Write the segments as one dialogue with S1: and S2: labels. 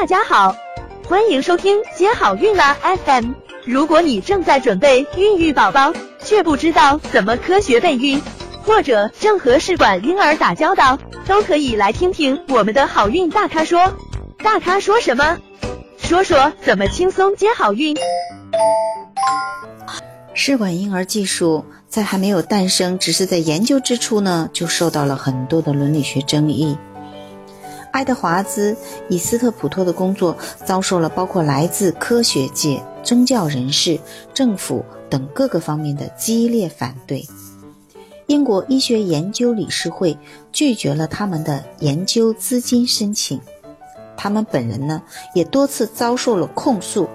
S1: 大家好，欢迎收听接好运啦 FM。如果你正在准备孕育宝宝，却不知道怎么科学备孕，或者正和试管婴儿打交道，都可以来听听我们的好运大咖说。大咖说什么？说说怎么轻松接好运。
S2: 试管婴儿技术在还没有诞生，只是在研究之初呢，就受到了很多的伦理学争议。爱德华兹·以斯特普托的工作遭受了包括来自科学界、宗教人士、政府等各个方面的激烈反对。英国医学研究理事会拒绝了他们的研究资金申请，他们本人呢也多次遭受了控诉。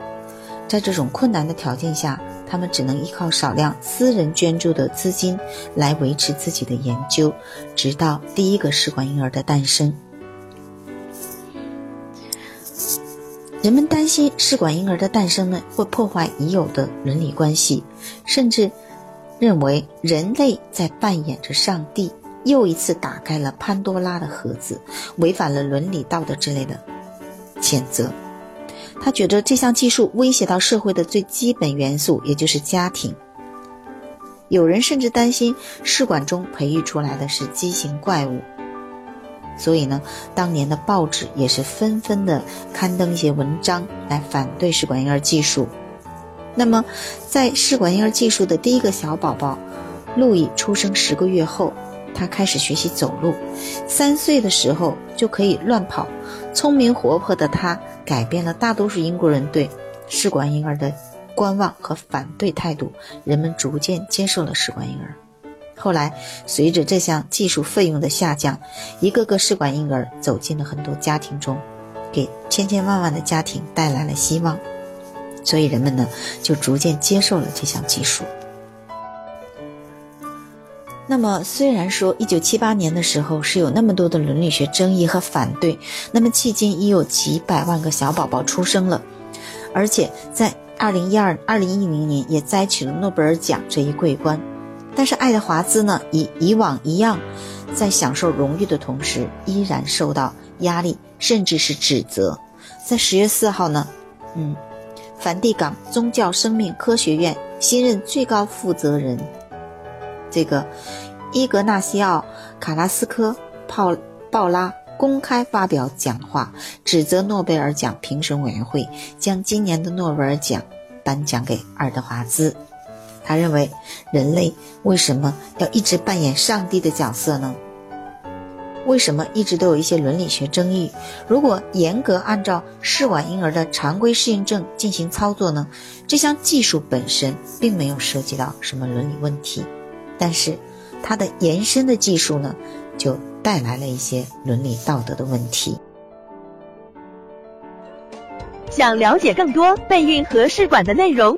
S2: 在这种困难的条件下，他们只能依靠少量私人捐助的资金来维持自己的研究，直到第一个试管婴儿的诞生。人们担心试管婴儿的诞生呢会破坏已有的伦理关系，甚至认为人类在扮演着上帝，又一次打开了潘多拉的盒子，违反了伦理道德之类的谴责。他觉得这项技术威胁到社会的最基本元素，也就是家庭。有人甚至担心试管中培育出来的是畸形怪物。所以呢，当年的报纸也是纷纷的刊登一些文章来反对试管婴儿技术。那么，在试管婴儿技术的第一个小宝宝路易出生十个月后，他开始学习走路，三岁的时候就可以乱跑。聪明活泼的他，改变了大多数英国人对试管婴儿的观望和反对态度，人们逐渐接受了试管婴儿。后来，随着这项技术费用的下降，一个个试管婴儿走进了很多家庭中，给千千万万的家庭带来了希望。所以人们呢，就逐渐接受了这项技术。那么，虽然说一九七八年的时候是有那么多的伦理学争议和反对，那么迄今已有几百万个小宝宝出生了，而且在二零一二、二零一零年也摘取了诺贝尔奖这一桂冠。但是爱德华兹呢，以以往一样，在享受荣誉的同时，依然受到压力，甚至是指责。在十月四号呢，嗯，梵蒂冈宗教生命科学院新任最高负责人，这个伊格纳西奥·卡拉斯科·鲍鲍拉公开发表讲话，指责诺贝尔奖评审委员会将今年的诺贝尔奖颁奖给爱德华兹。他认为，人类为什么要一直扮演上帝的角色呢？为什么一直都有一些伦理学争议？如果严格按照试管婴儿的常规适应症进行操作呢？这项技术本身并没有涉及到什么伦理问题，但是它的延伸的技术呢，就带来了一些伦理道德的问题。
S1: 想了解更多备孕和试管的内容。